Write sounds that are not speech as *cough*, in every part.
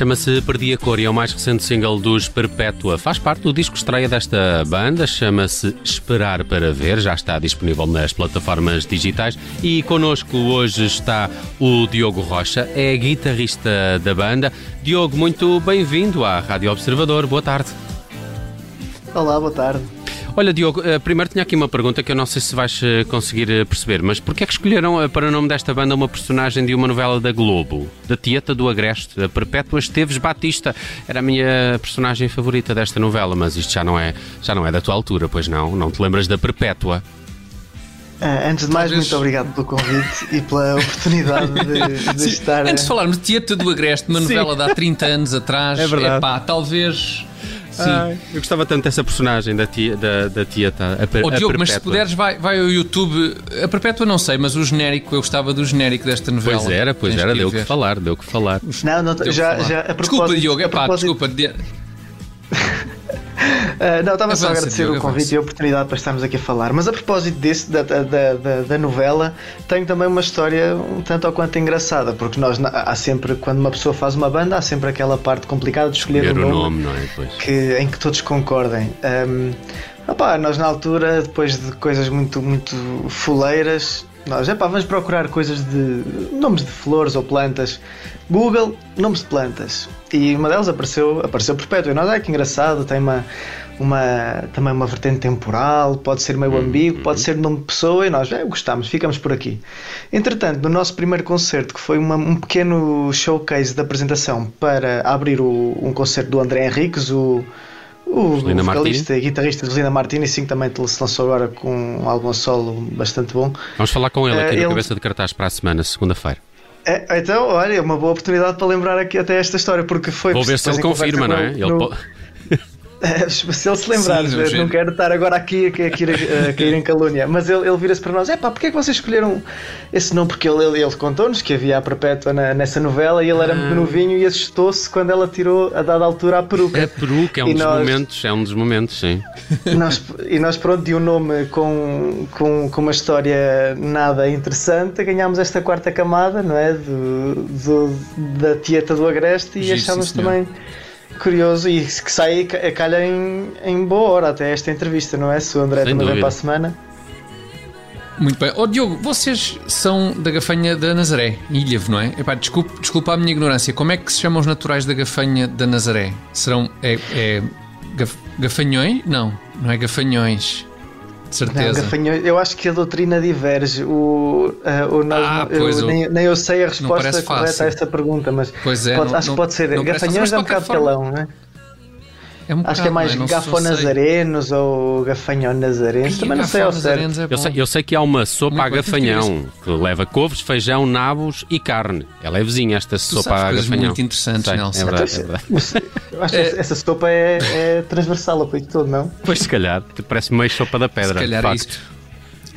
Chama-se Perdi a Cor e é o mais recente single dos Perpétua. Faz parte do disco estreia desta banda, chama-se Esperar para Ver, já está disponível nas plataformas digitais. E connosco hoje está o Diogo Rocha, é guitarrista da banda. Diogo, muito bem-vindo à Rádio Observador, boa tarde. Olá, boa tarde. Olha, Diogo, eh, primeiro tinha aqui uma pergunta que eu não sei se vais eh, conseguir eh, perceber, mas porquê é que escolheram para o nome desta banda uma personagem de uma novela da Globo, da Tieta do Agreste, a Perpétua Esteves Batista? Era a minha personagem favorita desta novela, mas isto já não é, já não é da tua altura, pois não? Não te lembras da Perpétua? Antes de mais, talvez... muito obrigado pelo convite e pela *laughs* oportunidade de, de estar. Antes de falarmos de Tieta do Agreste, uma novela Sim. de há 30 anos atrás, é verdade. Epá, talvez Sim. Ai, eu gostava tanto dessa personagem da tia, da, da tia tá, a, oh, Diogo, mas se puderes, vai, vai ao YouTube. A Perpétua não sei, mas o genérico, eu gostava do genérico desta novela. Pois era, pois Tens era, que deu o que falar, deu o que falar. Não, não, já, já, Desculpa, Diogo, é pá, desculpa. Uh, *laughs* não, estava só a agradecer o convite e a oportunidade para estarmos aqui a falar. Mas a propósito desse, da, da, da, da, novela, tenho também uma história um tanto ou quanto engraçada, porque nós há sempre, quando uma pessoa faz uma banda, há sempre aquela parte complicada de escolher, escolher um nome, nome é? que, em que todos concordem. Um, opá, nós na altura, depois de coisas muito, muito fuleiras, nós, epá, vamos procurar coisas de nomes de flores ou plantas. Google, nomes de plantas. E uma delas apareceu, apareceu perpétua. E nós, ah, que engraçado, tem uma, uma, também uma vertente temporal, pode ser meio uhum. ambíguo, pode ser nome de pessoa. E nós, é, gostamos, ficamos por aqui. Entretanto, no nosso primeiro concerto, que foi uma, um pequeno showcase de apresentação para abrir o, um concerto do André Henriques, o o vocalista e guitarrista Rosalina Martini, sim, também se lançou agora com um álbum solo bastante bom. Vamos falar com ele aqui uh, na ele... cabeça de cartaz para a semana, segunda-feira. É, então, olha, é uma boa oportunidade para lembrar aqui até esta história, porque foi. Vou ver se ele confirma, não é? No, ele se ele se lembrar, Sim, não quero estar agora aqui a, a, a, a cair em calúnia, mas ele, ele vira-se para nós: é pá, porque é que vocês escolheram esse nome? Porque ele, ele, ele contou-nos que havia a Perpétua na, nessa novela e ele era muito ah. novinho e assustou-se quando ela tirou a dada altura a peruca. A peruca é um e dos nós, momentos, é um dos momentos, sim. *laughs* Nós, e nós, pronto, de um nome com, com, com uma história nada interessante, ganhámos esta quarta camada, não é? Do, do da Tieta do Agreste e achámos também curioso e que sai a calhar em, em boa hora até esta entrevista, não é? Se o André também vem para a semana. Muito bem. Ó oh, Diogo, vocês são da Gafanha da Nazaré, Ilhavo, não é? Epá, desculpa, desculpa a minha ignorância. Como é que se chamam os naturais da Gafanha da Nazaré? Serão. É, é gaf, gafanhões? Não, não é gafanhões de certeza. Não, eu acho que a doutrina diverge. O, uh, o nós, ah, eu, eu, nem, nem, eu sei a resposta correta a esta pergunta, mas é, pode, não, acho que pode ser. Gafanhões é um bocado forma... calão, não é? É um Acho que é mais é? gafonazarenos ou gafanhão-nazarenos. Também não sei ao certo. É eu, sei, eu sei que há uma sopa a gafanhão que leva couves, feijão, nabos e carne. É levezinha esta tu sopa a gafanhão. muito interessantes, sei, Nelson. É verdade, é verdade. Eu acho que *laughs* essa sopa é, é transversal ao peito todo, não? Pois se calhar, parece meio sopa da pedra. Se calhar é isto.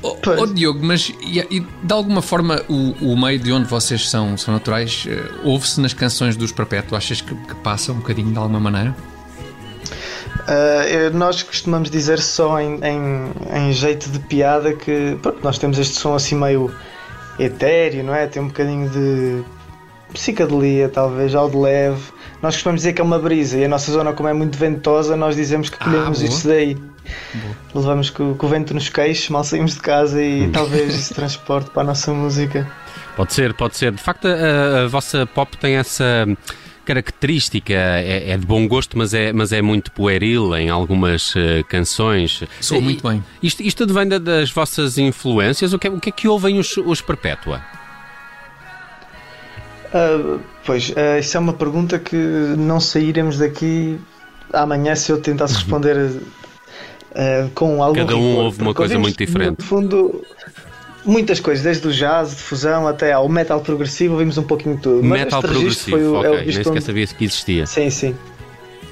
Oh, oh, Diogo, mas e, e, de alguma forma o, o, meio de onde vocês são, são naturais uh, ouve-se nas canções dos Perpétuos? Achas que, que passa um bocadinho de alguma maneira? Uh, nós costumamos dizer só em, em, em, jeito de piada que pronto, nós temos este som assim meio etéreo, não é? Tem um bocadinho de psicadelia, talvez, ao de leve. Nós costumamos dizer que é uma brisa e a nossa zona, como é muito ventosa, nós dizemos que colhemos ah, isso daí. Boa. Levamos com, o vento nos queixos, mal saímos de casa e talvez isso transporte para a nossa música. Pode ser, pode ser. De facto, a, a vossa pop tem essa característica, é, é, de bom gosto, mas é, mas é muito pueril em algumas uh, canções. Sou muito bem. Isto, isto vem das vossas influências? O que, é, o que é que ouvem os, os Perpétua? Uh, pois, uh, isso é uma pergunta que não sairemos daqui amanhã se eu tentasse responder uh, com algo. Cada um ouve uma coisa muito diferente. No fundo, muitas coisas, desde o jazz, de fusão até ao metal progressivo, vimos um pouquinho de tudo. Metal progressivo, foi o, okay. é o nem sequer onde... sabia que existia. Sim, sim.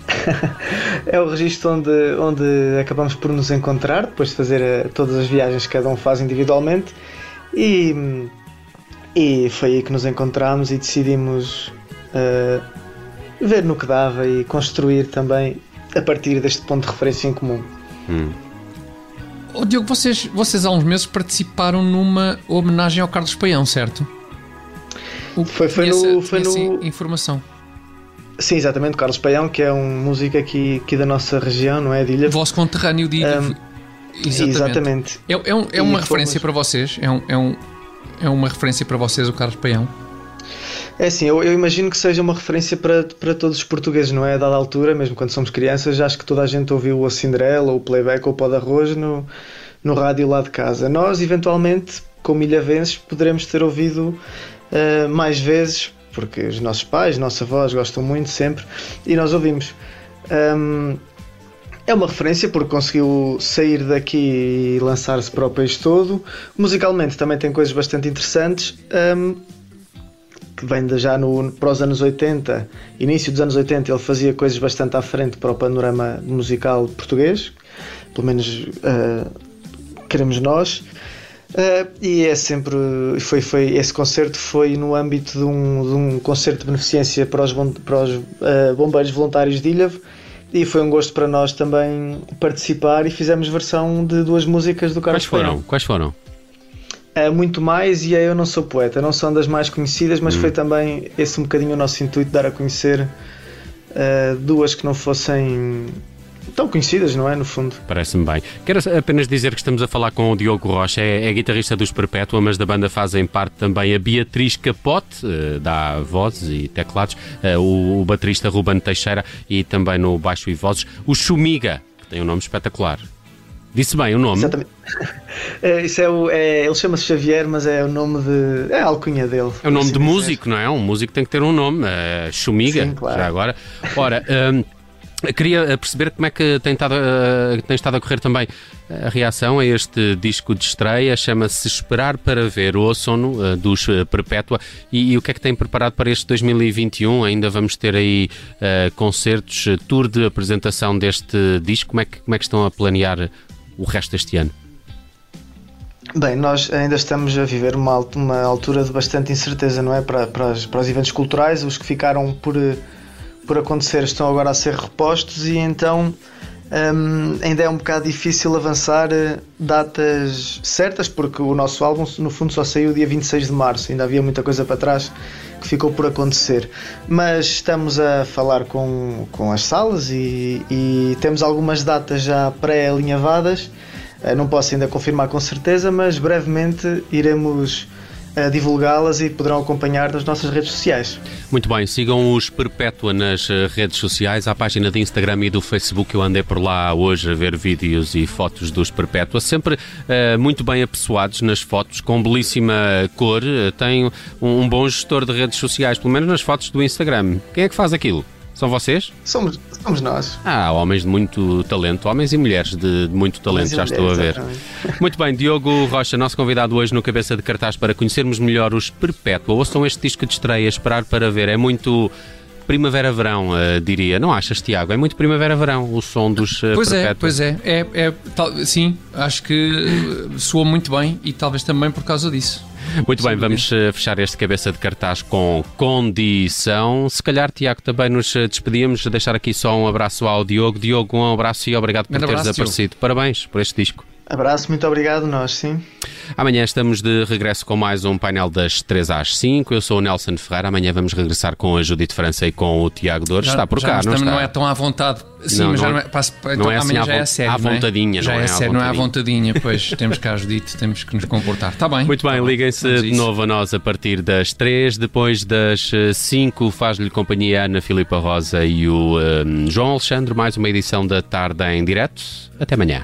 *laughs* é o registro onde, onde acabamos por nos encontrar, depois de fazer uh, todas as viagens que cada um faz individualmente. E, e foi aí que nos encontramos e decidimos uh, ver no que dava e construir também a partir deste ponto de referência em comum. Hum. Oh, Diogo, vocês, vocês há uns meses participaram numa homenagem ao Carlos Paião, certo? O, foi, foi no. Foi no... informação. Sim, exatamente, Carlos Paião, que é um músico aqui, aqui da nossa região, não é? De Ilha. Vosso conterrâneo de Ilha. Um, exatamente. exatamente. É, é, um, é uma referência para vocês? É, um, é, um, é uma referência para vocês o Carlos Paião? É assim, eu, eu, imagino que seja uma referência para, para todos os portugueses, não é? A dada altura, mesmo quando somos crianças, acho que toda a gente ouviu a Cinderela, o Playback, ou o Pó de Arroz no, no rádio lá de casa. Nós, eventualmente, como ilhavenses, poderemos ter ouvido uh, mais vezes, porque os nossos pais, nossa avós gostam muito sempre, e nós ouvimos. Um, é uma referência porque conseguiu sair daqui e lançar-se para o país todo. Musicalmente também tem coisas bastante interessantes. Um, que vem de já no, para os anos 80, início dos anos 80, ele fazia coisas bastante à frente para o panorama musical português, pelo menos uh, queremos nós. Uh, e é sempre foi, foi esse concerto foi no âmbito de um, de um concerto de beneficência para os, para os uh, bombeiros voluntários de Ilhavo e foi um gosto para nós também participar e fizemos versão de duas músicas do Carlos Quais foram? Quais foram? Uh, muito mais e é Eu Não Sou Poeta, não são das mais conhecidas, mas hum. foi também esse um bocadinho o nosso intuito, dar a conhecer duas que não fossem tão conhecidas, não é? No fundo. Parece-me bem. Quero apenas dizer que estamos a falar com o Diogo Rocha, é, é guitarrista dos Perpétua, mas da banda fazem parte também a Beatriz Capote, uh, dá vozes e teclados, uh, o, o baterista Ruben Teixeira e também no baixo e vozes, o Chumiga, que tem um nome espetacular. Disse bem o nome? Exatamente. *laughs* É, isso é o, é, ele chama-se Xavier, mas é o nome de. É a alcunha dele. É o nome assim de músico, não é? Um músico tem que ter um nome. Uh, Chumiga, Sim, claro. já agora. Ora. Um, Queria eh, perceber como é que tem estado, uh, tem estado a correr também a reação a este disco de estreia, chama-se Esperar para Ver, o sono uh, dos Perpétua, e, e, o que é que tem preparado para este 2021? Ainda vamos ter aí uh, concertos, tour de apresentação deste disco, como é, que, como é que estão a planear o resto deste ano? Bem, nós ainda estamos a viver uma, uma altura de bastante incerteza, não é? Para, para, os, para os eventos culturais, os que ficaram por por acontecer estão agora a ser repostos e então um, ainda é um bocado difícil avançar eh, datas certas porque o nosso álbum no fundo só saiu dia 26 de março, ainda havia muita coisa para trás que ficou por acontecer. Mas estamos a falar com, com as salas e, e temos algumas datas já pré-alinhavadas. Eh, não posso ainda confirmar com certeza, mas brevemente iremos divulgá-las e poderão acompanhar nas nossas redes sociais. Muito bem, sigam os Perpétua nas eh, redes sociais, à página de Instagram e do Facebook. Eu andei por lá hoje a ver vídeos e fotos dos Perpétua, sempre uh, muito bem apessoados nas fotos, com belíssima cor. Uh, tem um bom gestor de redes sociais, pelo menos nas fotos do Instagram. Quem é que faz aquilo? São vocês? Somos, somos nós. Ah, homens de muito talento, homens e mulheres de, de muito talento, já mulheres, estou a ver. Exatamente. Muito bem, Diogo Rocha, nosso convidado hoje no Cabeça de Cartaz para conhecermos melhor os Perpétua. Ouçam este disco de estreia, Esperar para Ver. É muito primavera-verão, uh, diria. Não achas, Tiago? É muito primavera-verão o som dos uh, Pois Perpétua. é, pois é. é, é tal, sim, acho que soa muito bem e talvez também por causa disso. Muito bem, vamos eh, fechar este cabeça de cartaz com condição. Se calhar, Tiago, também nos eh, despedimos, deixar aqui só um abraço ao Diogo. Diogo, um abraço e obrigado por teres aparecido. Parabéns por este disco. Abraço, muito obrigado, nós sim. Amanhã estamos de regresso com mais um painel das 3 às 5. Eu sou o Nelson Ferreira. Amanhã vamos regressar com a Judite França e com o Tiago Dores. está por cá, não está? Não é tão à vontade. Sim, não, mas não, já não é. Passa, então, não é assim amanhã já é sério. À vontadinha, não é? é sério, não é à vontadinha. Pois *laughs* temos cá a Judite, temos que nos comportar. Está bem. Muito bem, tá liguem-se de novo a nós a partir das 3. Depois das 5, eh, faz-lhe companhia a Ana Filipa Rosa e o um, João Alexandre. Mais uma edição da tarde em direto. Até amanhã.